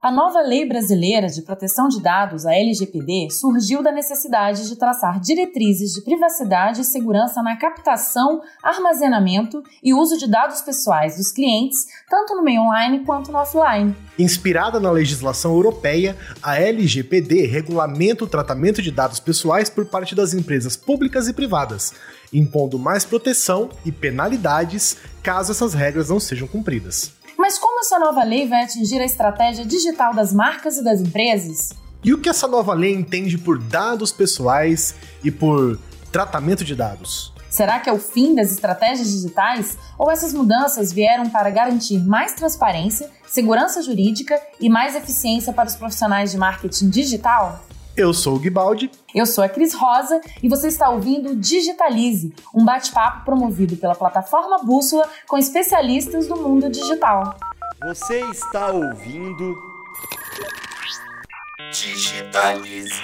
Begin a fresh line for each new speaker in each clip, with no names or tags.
A nova Lei Brasileira de Proteção de Dados, a LGPD, surgiu da necessidade de traçar diretrizes de privacidade e segurança na captação, armazenamento e uso de dados pessoais dos clientes, tanto no meio online quanto no offline.
Inspirada na legislação europeia, a LGPD regulamenta o tratamento de dados pessoais por parte das empresas públicas e privadas, impondo mais proteção e penalidades caso essas regras não sejam cumpridas.
Mas como essa nova lei vai atingir a estratégia digital das marcas e das empresas?
E o que essa nova lei entende por dados pessoais e por tratamento de dados?
Será que é o fim das estratégias digitais? Ou essas mudanças vieram para garantir mais transparência, segurança jurídica e mais eficiência para os profissionais de marketing digital?
Eu sou o Guibaldi.
Eu sou a Cris Rosa e você está ouvindo Digitalize, um bate-papo promovido pela plataforma Bússola com especialistas do mundo digital.
Você está ouvindo Digitalize.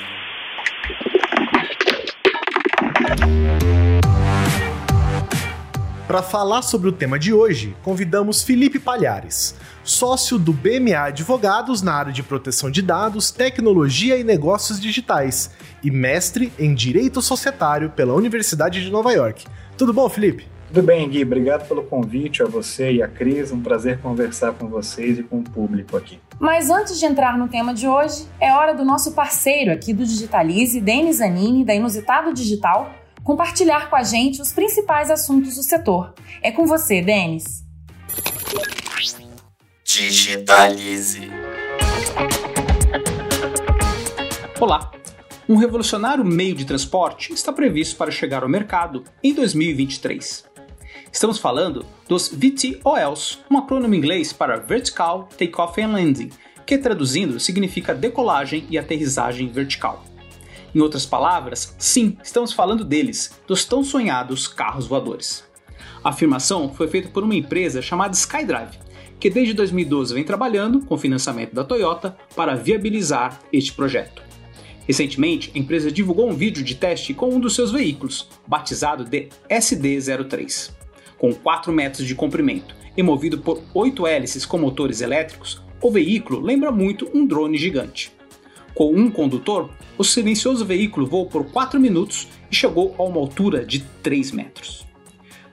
Para falar sobre o tema de hoje, convidamos Felipe Palhares, sócio do BMA Advogados na área de proteção de dados, tecnologia e negócios digitais, e mestre em Direito Societário pela Universidade de Nova York. Tudo bom, Felipe?
Tudo bem, Gui. Obrigado pelo convite a você e a Cris. Um prazer conversar com vocês e com o público aqui.
Mas antes de entrar no tema de hoje, é hora do nosso parceiro aqui do Digitalize, Denis Zanini, da Inusitado Digital, compartilhar com a gente os principais assuntos do setor. É com você, Denis.
Digitalize.
Olá! Um revolucionário meio de transporte está previsto para chegar ao mercado em 2023. Estamos falando dos VTOLs, um acrônimo inglês para Vertical Takeoff and Landing, que traduzindo significa decolagem e aterrissagem vertical. Em outras palavras, sim, estamos falando deles, dos tão sonhados carros voadores. A afirmação foi feita por uma empresa chamada SkyDrive, que desde 2012 vem trabalhando com financiamento da Toyota para viabilizar este projeto. Recentemente, a empresa divulgou um vídeo de teste com um dos seus veículos, batizado de SD03. Com 4 metros de comprimento e movido por 8 hélices com motores elétricos, o veículo lembra muito um drone gigante. Com um condutor, o silencioso veículo voou por 4 minutos e chegou a uma altura de 3 metros.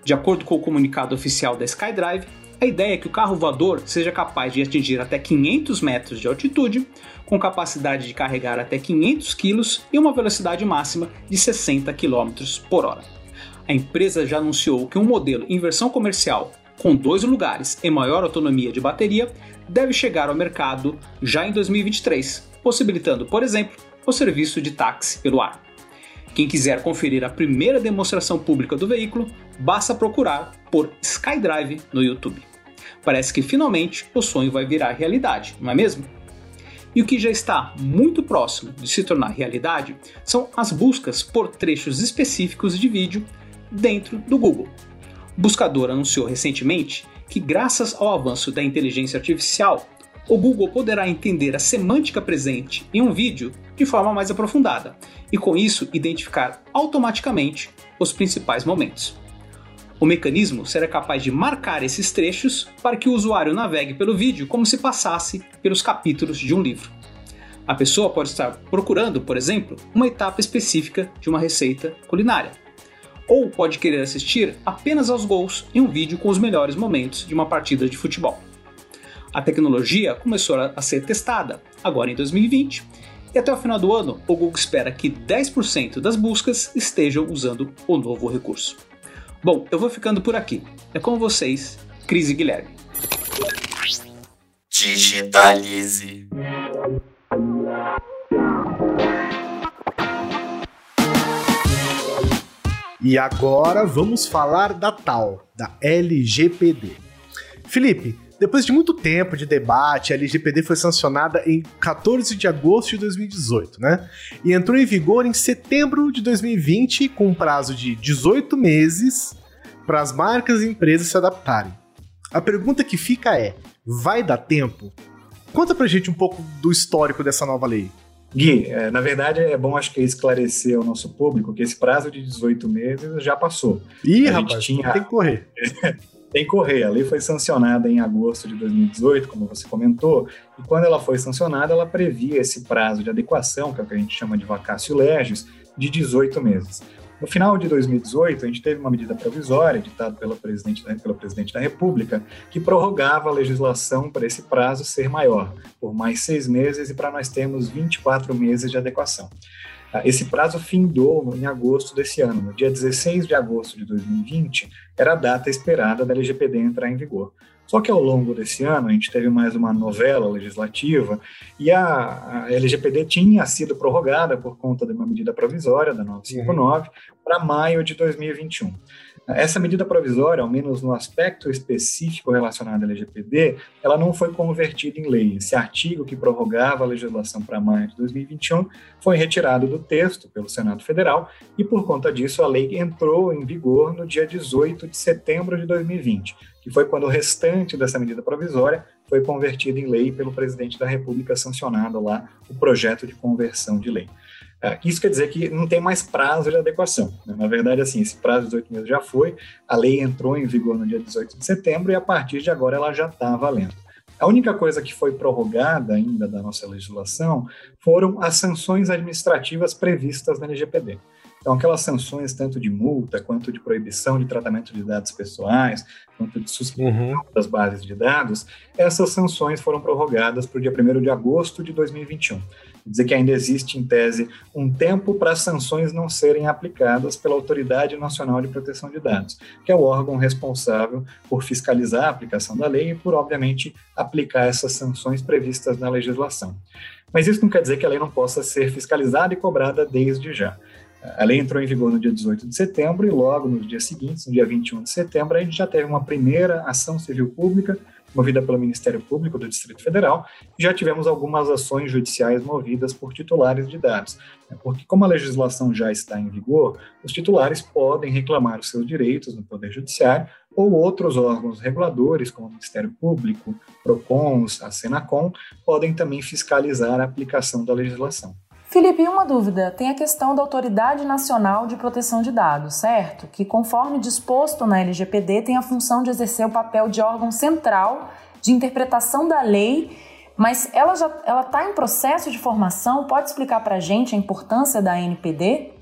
De acordo com o comunicado oficial da SkyDrive, a ideia é que o carro voador seja capaz de atingir até 500 metros de altitude, com capacidade de carregar até 500 kg e uma velocidade máxima de 60 km por hora. A empresa já anunciou que um modelo em versão comercial com dois lugares e maior autonomia de bateria deve chegar ao mercado já em 2023, possibilitando, por exemplo, o serviço de táxi pelo ar. Quem quiser conferir a primeira demonstração pública do veículo, basta procurar por SkyDrive no YouTube. Parece que finalmente o sonho vai virar realidade, não é mesmo? E o que já está muito próximo de se tornar realidade são as buscas por trechos específicos de vídeo dentro do Google. O buscador anunciou recentemente que, graças ao avanço da inteligência artificial, o Google poderá entender a semântica presente em um vídeo de forma mais aprofundada e, com isso, identificar automaticamente os principais momentos. O mecanismo será capaz de marcar esses trechos para que o usuário navegue pelo vídeo como se passasse pelos capítulos de um livro. A pessoa pode estar procurando, por exemplo, uma etapa específica de uma receita culinária. Ou pode querer assistir apenas aos gols em um vídeo com os melhores momentos de uma partida de futebol. A tecnologia começou a ser testada agora em 2020 e até o final do ano o Google espera que 10% das buscas estejam usando o novo recurso. Bom, eu vou ficando por aqui. É com vocês, Cris e Guilherme.
Digitalize.
E agora vamos falar da tal, da LGPD. Felipe, depois de muito tempo de debate, a LGPD foi sancionada em 14 de agosto de 2018, né? E entrou em vigor em setembro de 2020, com um prazo de 18 meses para as marcas e empresas se adaptarem. A pergunta que fica é: vai dar tempo? Conta pra gente um pouco do histórico dessa nova lei.
Gui, é, na verdade é bom acho que esclarecer ao nosso público que esse prazo de 18 meses já passou.
Ih, a rapaz, tinha... tem que correr.
tem correr. A lei foi sancionada em agosto de 2018, como você comentou, e quando ela foi sancionada, ela previa esse prazo de adequação, que é o que a gente chama de vacácio legis, de 18 meses. No final de 2018, a gente teve uma medida provisória, editada pela presidente, pelo presidente da República, que prorrogava a legislação para esse prazo ser maior, por mais seis meses, e para nós termos 24 meses de adequação. Ah, esse prazo findou em agosto desse ano. No dia 16 de agosto de 2020, era a data esperada da LGPD entrar em vigor. Só que ao longo desse ano, a gente teve mais uma novela legislativa e a, a LGPD tinha sido prorrogada por conta de uma medida provisória da 959 uhum. para maio de 2021. Essa medida provisória, ao menos no aspecto específico relacionado à LGPD, ela não foi convertida em lei. Esse artigo que prorrogava a legislação para maio de 2021 foi retirado do texto pelo Senado Federal e, por conta disso, a lei entrou em vigor no dia 18 de setembro de 2020, que foi quando o restante dessa medida provisória foi convertido em lei pelo presidente da República, sancionado lá o projeto de conversão de lei. É, isso quer dizer que não tem mais prazo de adequação. Né? Na verdade, assim, esse prazo de 18 meses já foi, a lei entrou em vigor no dia 18 de setembro e a partir de agora ela já está valendo. A única coisa que foi prorrogada ainda da nossa legislação foram as sanções administrativas previstas na LGPD. Então, aquelas sanções, tanto de multa, quanto de proibição de tratamento de dados pessoais, quanto de suspensão uhum. das bases de dados, essas sanções foram prorrogadas para o dia 1 de agosto de 2021 dizer que ainda existe, em tese, um tempo para as sanções não serem aplicadas pela Autoridade Nacional de Proteção de Dados, que é o órgão responsável por fiscalizar a aplicação da lei e por, obviamente, aplicar essas sanções previstas na legislação. Mas isso não quer dizer que a lei não possa ser fiscalizada e cobrada desde já. A lei entrou em vigor no dia 18 de setembro e logo nos dias seguintes, no dia 21 de setembro, a gente já teve uma primeira ação civil pública movida pelo Ministério Público do Distrito Federal, e já tivemos algumas ações judiciais movidas por titulares de dados. Né? Porque, como a legislação já está em vigor, os titulares podem reclamar os seus direitos no Poder Judiciário ou outros órgãos reguladores, como o Ministério Público, PROCONs, a Senacom, podem também fiscalizar a aplicação da legislação.
Felipe, uma dúvida. Tem a questão da Autoridade Nacional de Proteção de Dados, certo? Que, conforme disposto na LGPD, tem a função de exercer o papel de órgão central de interpretação da lei, mas ela já está em processo de formação. Pode explicar para a gente a importância da NPD?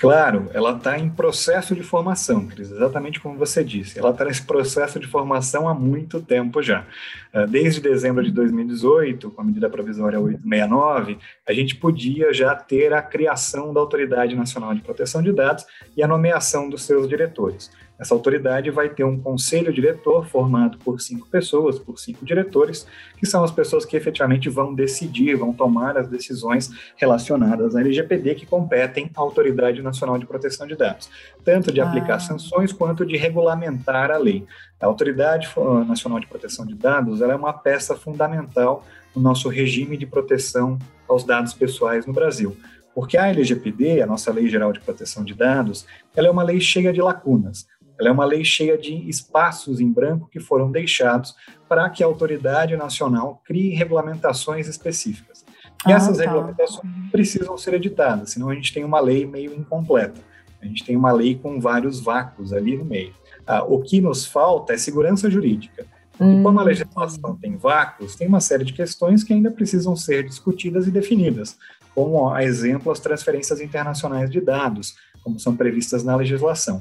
Claro, ela está em processo de formação, Cris, exatamente como você disse. Ela está nesse processo de formação há muito tempo já. Ah, desde dezembro de 2018, com a medida provisória 869, a gente podia já ter a criação da Autoridade Nacional de Proteção de Dados e a nomeação dos seus diretores. Essa autoridade vai ter um conselho diretor formado por cinco pessoas, por cinco diretores, que são as pessoas que efetivamente vão decidir, vão tomar as decisões relacionadas à LGPD que competem à Autoridade Nacional de Proteção de Dados, tanto de aplicar ah. sanções quanto de regulamentar a lei. A Autoridade Nacional de Proteção de Dados é uma peça fundamental no nosso regime de proteção aos dados pessoais no Brasil. Porque a LGPD, a nossa Lei Geral de Proteção de Dados, ela é uma lei cheia de lacunas. Ela é uma lei cheia de espaços em branco que foram deixados para que a autoridade nacional crie regulamentações específicas. E ah, essas tá. regulamentações precisam ser editadas, senão a gente tem uma lei meio incompleta. A gente tem uma lei com vários vácuos ali no meio. Ah, o que nos falta é segurança jurídica. Hum. E como a legislação tem vácuos, tem uma série de questões que ainda precisam ser discutidas e definidas, como, a exemplo, as transferências internacionais de dados, como são previstas na legislação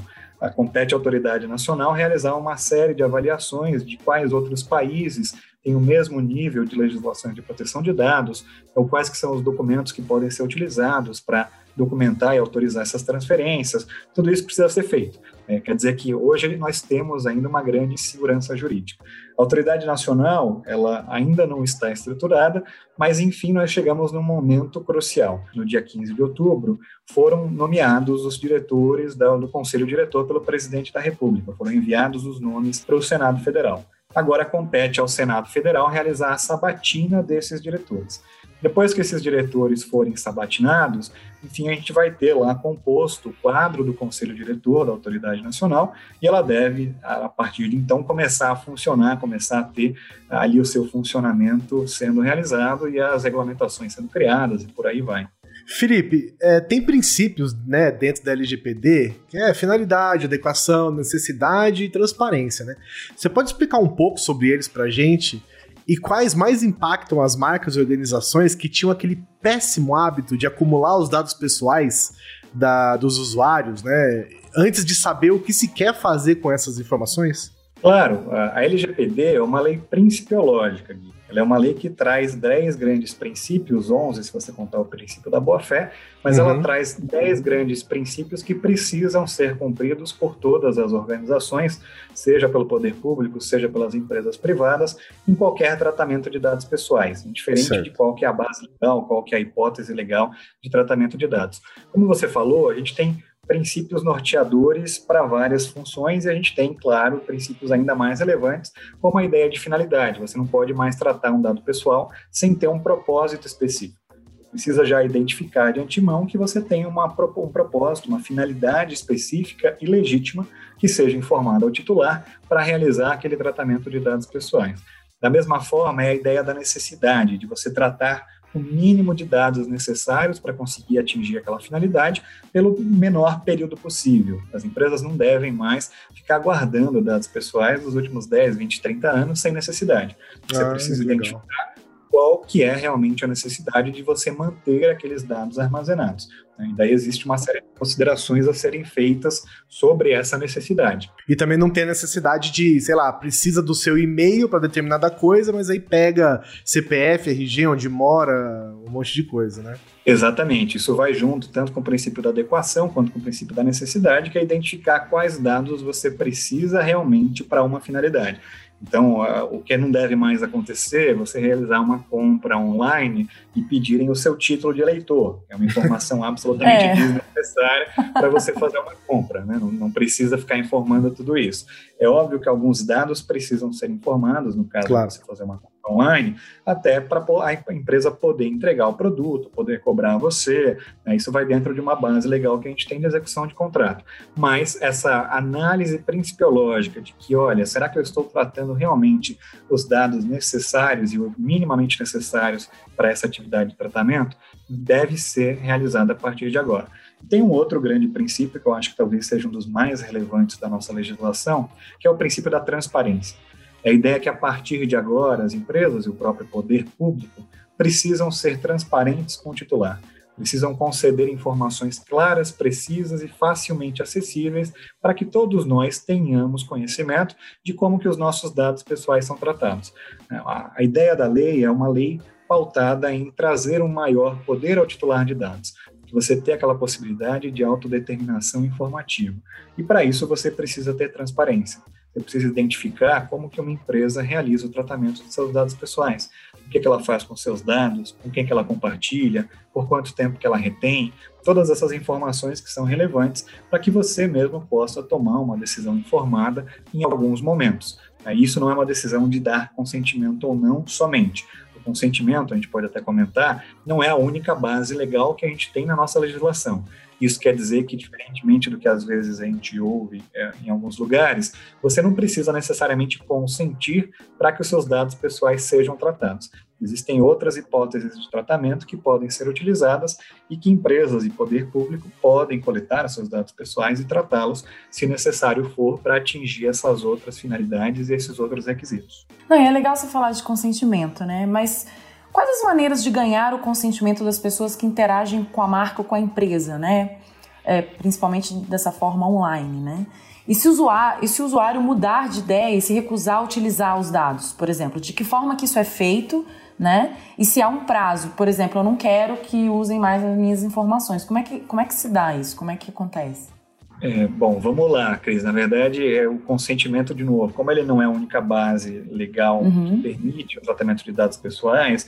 compete à autoridade nacional realizar uma série de avaliações de quais outros países têm o mesmo nível de legislação de proteção de dados, ou quais que são os documentos que podem ser utilizados para documentar e autorizar essas transferências. Tudo isso precisa ser feito. É, quer dizer que hoje nós temos ainda uma grande insegurança jurídica. A autoridade nacional, ela ainda não está estruturada, mas enfim nós chegamos num momento crucial. No dia 15 de outubro, foram nomeados os diretores do Conselho Diretor pelo presidente da República, foram enviados os nomes para o Senado Federal. Agora compete ao Senado Federal realizar a sabatina desses diretores. Depois que esses diretores forem sabatinados, enfim, a gente vai ter lá composto o quadro do Conselho Diretor da Autoridade Nacional e ela deve, a partir de então, começar a funcionar, começar a ter ali o seu funcionamento sendo realizado e as regulamentações sendo criadas e por aí vai.
Felipe, é, tem princípios né, dentro da LGPD, que é finalidade, adequação, necessidade e transparência, né? Você pode explicar um pouco sobre eles pra gente e quais mais impactam as marcas e organizações que tinham aquele péssimo hábito de acumular os dados pessoais da, dos usuários, né? Antes de saber o que se quer fazer com essas informações?
Claro, a LGPD é uma lei principiológica, Gui. Ela é uma lei que traz 10 grandes princípios, 11 se você contar o princípio da boa-fé, mas uhum. ela traz 10 grandes princípios que precisam ser cumpridos por todas as organizações, seja pelo poder público, seja pelas empresas privadas, em qualquer tratamento de dados pessoais, indiferente certo. de qual que é a base legal, qual que é a hipótese legal de tratamento de dados. Como você falou, a gente tem princípios norteadores para várias funções e a gente tem, claro, princípios ainda mais relevantes, como a ideia de finalidade. Você não pode mais tratar um dado pessoal sem ter um propósito específico. Precisa já identificar de antemão que você tem uma, um propósito, uma finalidade específica e legítima que seja informada ao titular para realizar aquele tratamento de dados pessoais. Da mesma forma, é a ideia da necessidade, de você tratar o mínimo de dados necessários para conseguir atingir aquela finalidade pelo menor período possível. As empresas não devem mais ficar guardando dados pessoais nos últimos 10, 20, 30 anos sem necessidade. Você ah, precisa identificar qual que é realmente a necessidade de você manter aqueles dados armazenados. Né? E daí existe uma série de considerações a serem feitas sobre essa necessidade.
E também não tem necessidade de, sei lá, precisa do seu e-mail para determinada coisa, mas aí pega CPF, RG, onde mora, um monte de coisa, né?
Exatamente. Isso vai junto tanto com o princípio da adequação quanto com o princípio da necessidade, que é identificar quais dados você precisa realmente para uma finalidade. Então, o que não deve mais acontecer é você realizar uma compra online e pedirem o seu título de eleitor. É uma informação absolutamente é. desnecessária para você fazer uma compra. Né? Não, não, precisa ficar informando tudo isso. É óbvio que alguns dados precisam ser informados, no caso claro. de você fazer uma compra online, até para a empresa poder entregar o produto, poder cobrar você. Né? Isso vai dentro de uma base legal que a gente tem de execução de contrato. Mas essa análise principiológica de que, olha, será que eu estou tratando realmente os dados necessários e minimamente necessários para essa atividade de tratamento, deve ser realizada a partir de agora. Tem um outro grande princípio que eu acho que talvez seja um dos mais relevantes da nossa legislação, que é o princípio da transparência. É a ideia que a partir de agora as empresas e o próprio poder público precisam ser transparentes com o titular, precisam conceder informações claras, precisas e facilmente acessíveis para que todos nós tenhamos conhecimento de como que os nossos dados pessoais são tratados. A ideia da lei é uma lei pautada em trazer um maior poder ao titular de dados, você ter aquela possibilidade de autodeterminação informativa. E para isso você precisa ter transparência. Você precisa identificar como que uma empresa realiza o tratamento dos seus dados pessoais. O que, que ela faz com seus dados, com quem que ela compartilha, por quanto tempo que ela retém, todas essas informações que são relevantes para que você mesmo possa tomar uma decisão informada em alguns momentos. Isso não é uma decisão de dar consentimento ou não somente. Consentimento, a gente pode até comentar, não é a única base legal que a gente tem na nossa legislação. Isso quer dizer que, diferentemente do que às vezes a gente ouve é, em alguns lugares, você não precisa necessariamente consentir para que os seus dados pessoais sejam tratados. Existem outras hipóteses de tratamento que podem ser utilizadas e que empresas e poder público podem coletar seus dados pessoais e tratá-los, se necessário for, para atingir essas outras finalidades e esses outros requisitos.
Não, é legal você falar de consentimento, né? Mas Quais as maneiras de ganhar o consentimento das pessoas que interagem com a marca ou com a empresa, né? É, principalmente dessa forma online, né? E se, usuário, e se o usuário mudar de ideia e se recusar a utilizar os dados, por exemplo, de que forma que isso é feito, né? E se há um prazo, por exemplo, eu não quero que usem mais as minhas informações. Como é que, como é que se dá isso? Como é que acontece?
É, bom, vamos lá, Cris. Na verdade, é o consentimento, de novo, como ele não é a única base legal uhum. que permite o tratamento de dados pessoais,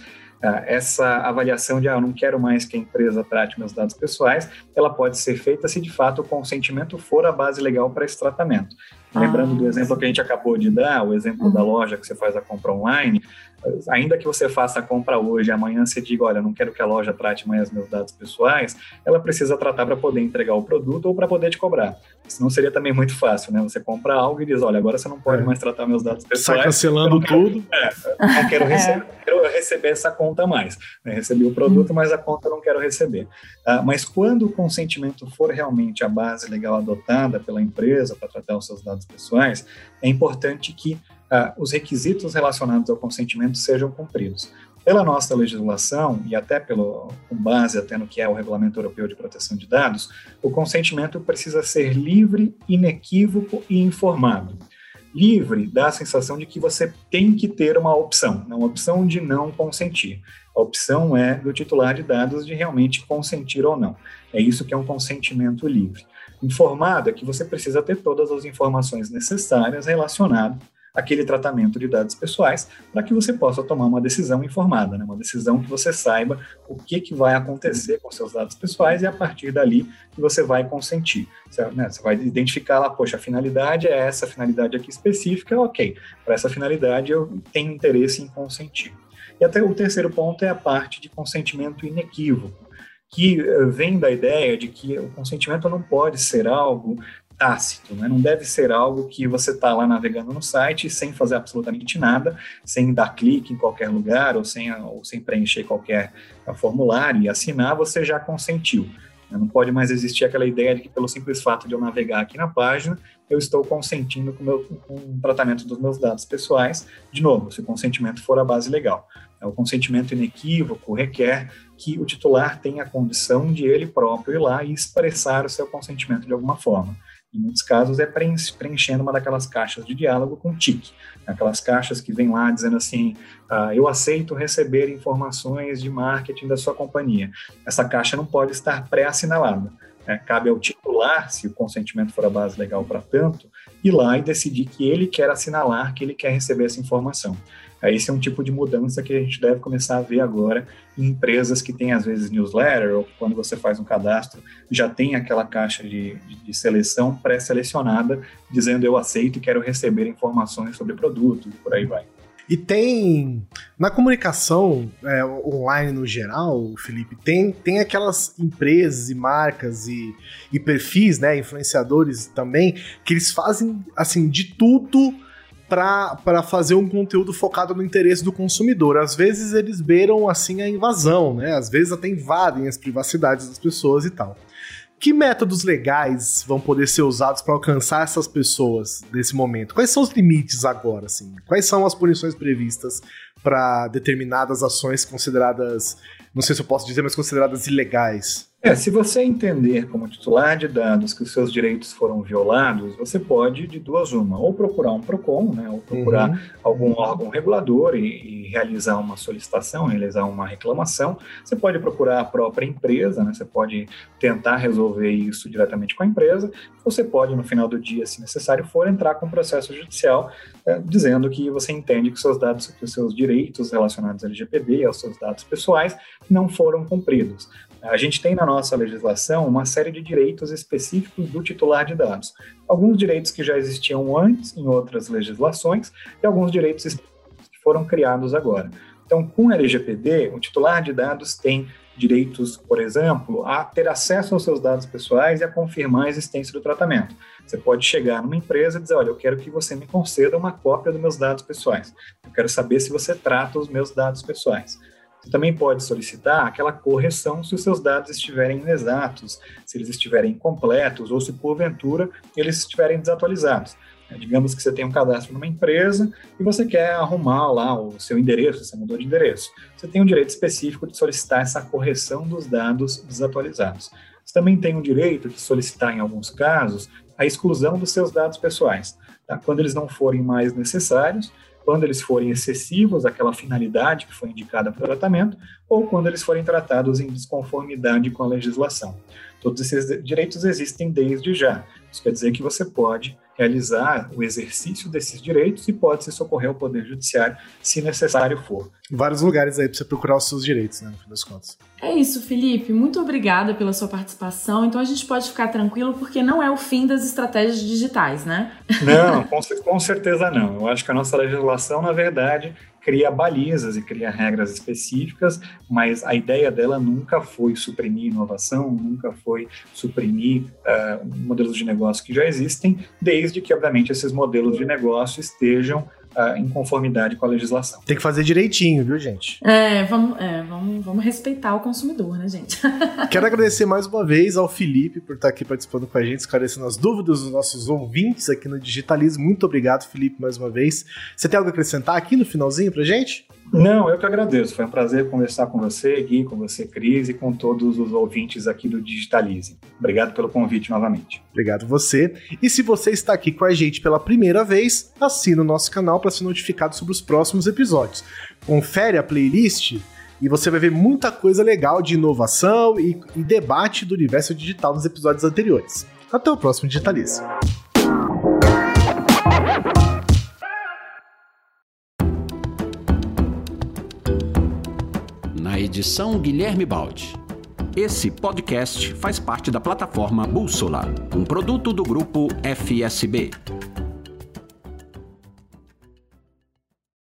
essa avaliação de, ah, eu não quero mais que a empresa trate meus dados pessoais, ela pode ser feita se de fato o consentimento for a base legal para esse tratamento. Ah, Lembrando do exemplo que a gente acabou de dar, o exemplo uhum. da loja que você faz a compra online, ainda que você faça a compra hoje, amanhã você diga, olha, não quero que a loja trate mais meus dados pessoais, ela precisa tratar para poder entregar o produto ou para poder te cobrar. Senão seria também muito fácil, né? Você compra algo e diz, olha, agora você não pode é. mais tratar meus dados pessoais.
Sai cancelando
quero,
tudo.
É, não quero, receber, é. quero receber essa conta mais. Né? Recebi o produto, mas a conta eu não quero receber. Ah, mas quando o consentimento for realmente a base legal adotada pela empresa para tratar os seus dados pessoais, é importante que uh, os requisitos relacionados ao consentimento sejam cumpridos. Pela nossa legislação, e até pelo, com base até no que é o Regulamento Europeu de Proteção de Dados, o consentimento precisa ser livre, inequívoco e informado. Livre dá a sensação de que você tem que ter uma opção, uma opção de não consentir. A opção é do titular de dados de realmente consentir ou não. É isso que é um consentimento livre. Informado é que você precisa ter todas as informações necessárias relacionadas aquele tratamento de dados pessoais para que você possa tomar uma decisão informada, né? uma decisão que você saiba o que, que vai acontecer com seus dados pessoais e a partir dali que você vai consentir. Você, né, você vai identificar lá, poxa, a finalidade é essa finalidade aqui específica, ok, para essa finalidade eu tenho interesse em consentir. E até o terceiro ponto é a parte de consentimento inequívoco que eh, vem da ideia de que o consentimento não pode ser algo tácito, né? não deve ser algo que você está lá navegando no site sem fazer absolutamente nada, sem dar clique em qualquer lugar ou sem, ou sem preencher qualquer formulário e assinar, você já consentiu. Né? Não pode mais existir aquela ideia de que pelo simples fato de eu navegar aqui na página, eu estou consentindo com, meu, com o tratamento dos meus dados pessoais. De novo, se o consentimento for a base legal. O consentimento inequívoco requer que o titular tenha a condição de ele próprio ir lá e expressar o seu consentimento de alguma forma. Em muitos casos é preenchendo uma daquelas caixas de diálogo com tique, aquelas caixas que vem lá dizendo assim, ah, eu aceito receber informações de marketing da sua companhia. Essa caixa não pode estar pré-assinalada. Né? Cabe ao titular, se o consentimento for a base legal para tanto, ir lá e decidir que ele quer assinalar, que ele quer receber essa informação. Esse é um tipo de mudança que a gente deve começar a ver agora em empresas que têm, às vezes, newsletter, ou quando você faz um cadastro, já tem aquela caixa de, de, seleção pré-selecionada, dizendo eu aceito e quero receber informações sobre produto, e por aí vai.
E tem. Na comunicação é, online no geral, Felipe, tem, tem aquelas empresas e marcas e, e perfis, né? Influenciadores também, que eles fazem assim de tudo para fazer um conteúdo focado no interesse do consumidor. Às vezes eles beiram assim a invasão, né? Às vezes até invadem as privacidades das pessoas e tal. Que métodos legais vão poder ser usados para alcançar essas pessoas nesse momento? Quais são os limites agora, assim? Quais são as punições previstas para determinadas ações consideradas, não sei se eu posso dizer, mas consideradas ilegais?
É, se você entender como titular de dados que os seus direitos foram violados, você pode, de duas uma, ou procurar um PROCON, né, ou procurar uhum. algum órgão regulador e, e, realizar uma solicitação, realizar uma reclamação. Você pode procurar a própria empresa, né, você pode tentar resolver isso diretamente com a empresa. Você pode, no final do dia, se necessário for, entrar com um processo judicial é, dizendo que você entende que seus dados, que os seus direitos relacionados ao LGPD e aos seus dados pessoais não foram cumpridos. A gente tem na nossa legislação uma série de direitos específicos do titular de dados. Alguns direitos que já existiam antes em outras legislações e alguns direitos que foram criados agora. Então, com o LGPD, o titular de dados tem direitos, por exemplo, a ter acesso aos seus dados pessoais e a confirmar a existência do tratamento. Você pode chegar numa empresa e dizer: Olha, eu quero que você me conceda uma cópia dos meus dados pessoais. Eu quero saber se você trata os meus dados pessoais. Você também pode solicitar aquela correção se os seus dados estiverem inexatos, se eles estiverem incompletos ou se porventura eles estiverem desatualizados. É, digamos que você tem um cadastro numa empresa e você quer arrumar lá o seu endereço, você mudou de endereço. Você tem um direito específico de solicitar essa correção dos dados desatualizados. Você também tem o direito de solicitar, em alguns casos, a exclusão dos seus dados pessoais. Tá? Quando eles não forem mais necessários, quando eles forem excessivos àquela finalidade que foi indicada para o tratamento, ou quando eles forem tratados em desconformidade com a legislação. Todos esses direitos existem desde já. Isso quer dizer que você pode realizar o exercício desses direitos e pode se socorrer ao Poder Judiciário se necessário for.
Vários lugares aí para você procurar os seus direitos, né, no fim das contas.
É isso, Felipe. Muito obrigada pela sua participação. Então a gente pode ficar tranquilo porque não é o fim das estratégias digitais, né?
Não, com, com certeza não. Eu acho que a nossa legislação, na verdade, cria balizas e cria regras específicas, mas a ideia dela nunca foi suprimir inovação, nunca foi suprimir uh, modelos de negócio que já existem, desde que, obviamente, esses modelos de negócio estejam uh, em conformidade com a legislação.
Tem que fazer direitinho, viu, gente?
É, vamos, é, vamos, vamos respeitar o consumidor, né, gente?
Quero agradecer mais uma vez ao Felipe por estar aqui participando com a gente, esclarecendo as dúvidas dos nossos ouvintes aqui no Digitalismo. Muito obrigado, Felipe, mais uma vez. Você tem algo a acrescentar aqui no finalzinho pra gente?
Não, eu que agradeço. Foi um prazer conversar com você, Gui, com você, Cris, e com todos os ouvintes aqui do Digitalize. Obrigado pelo convite novamente.
Obrigado você. E se você está aqui com a gente pela primeira vez, assina o nosso canal para ser notificado sobre os próximos episódios. Confere a playlist e você vai ver muita coisa legal de inovação e, e debate do universo digital nos episódios anteriores. Até o próximo Digitalize.
Na edição Guilherme Baldi. Esse podcast faz parte da plataforma Bússola, um produto do grupo FSB.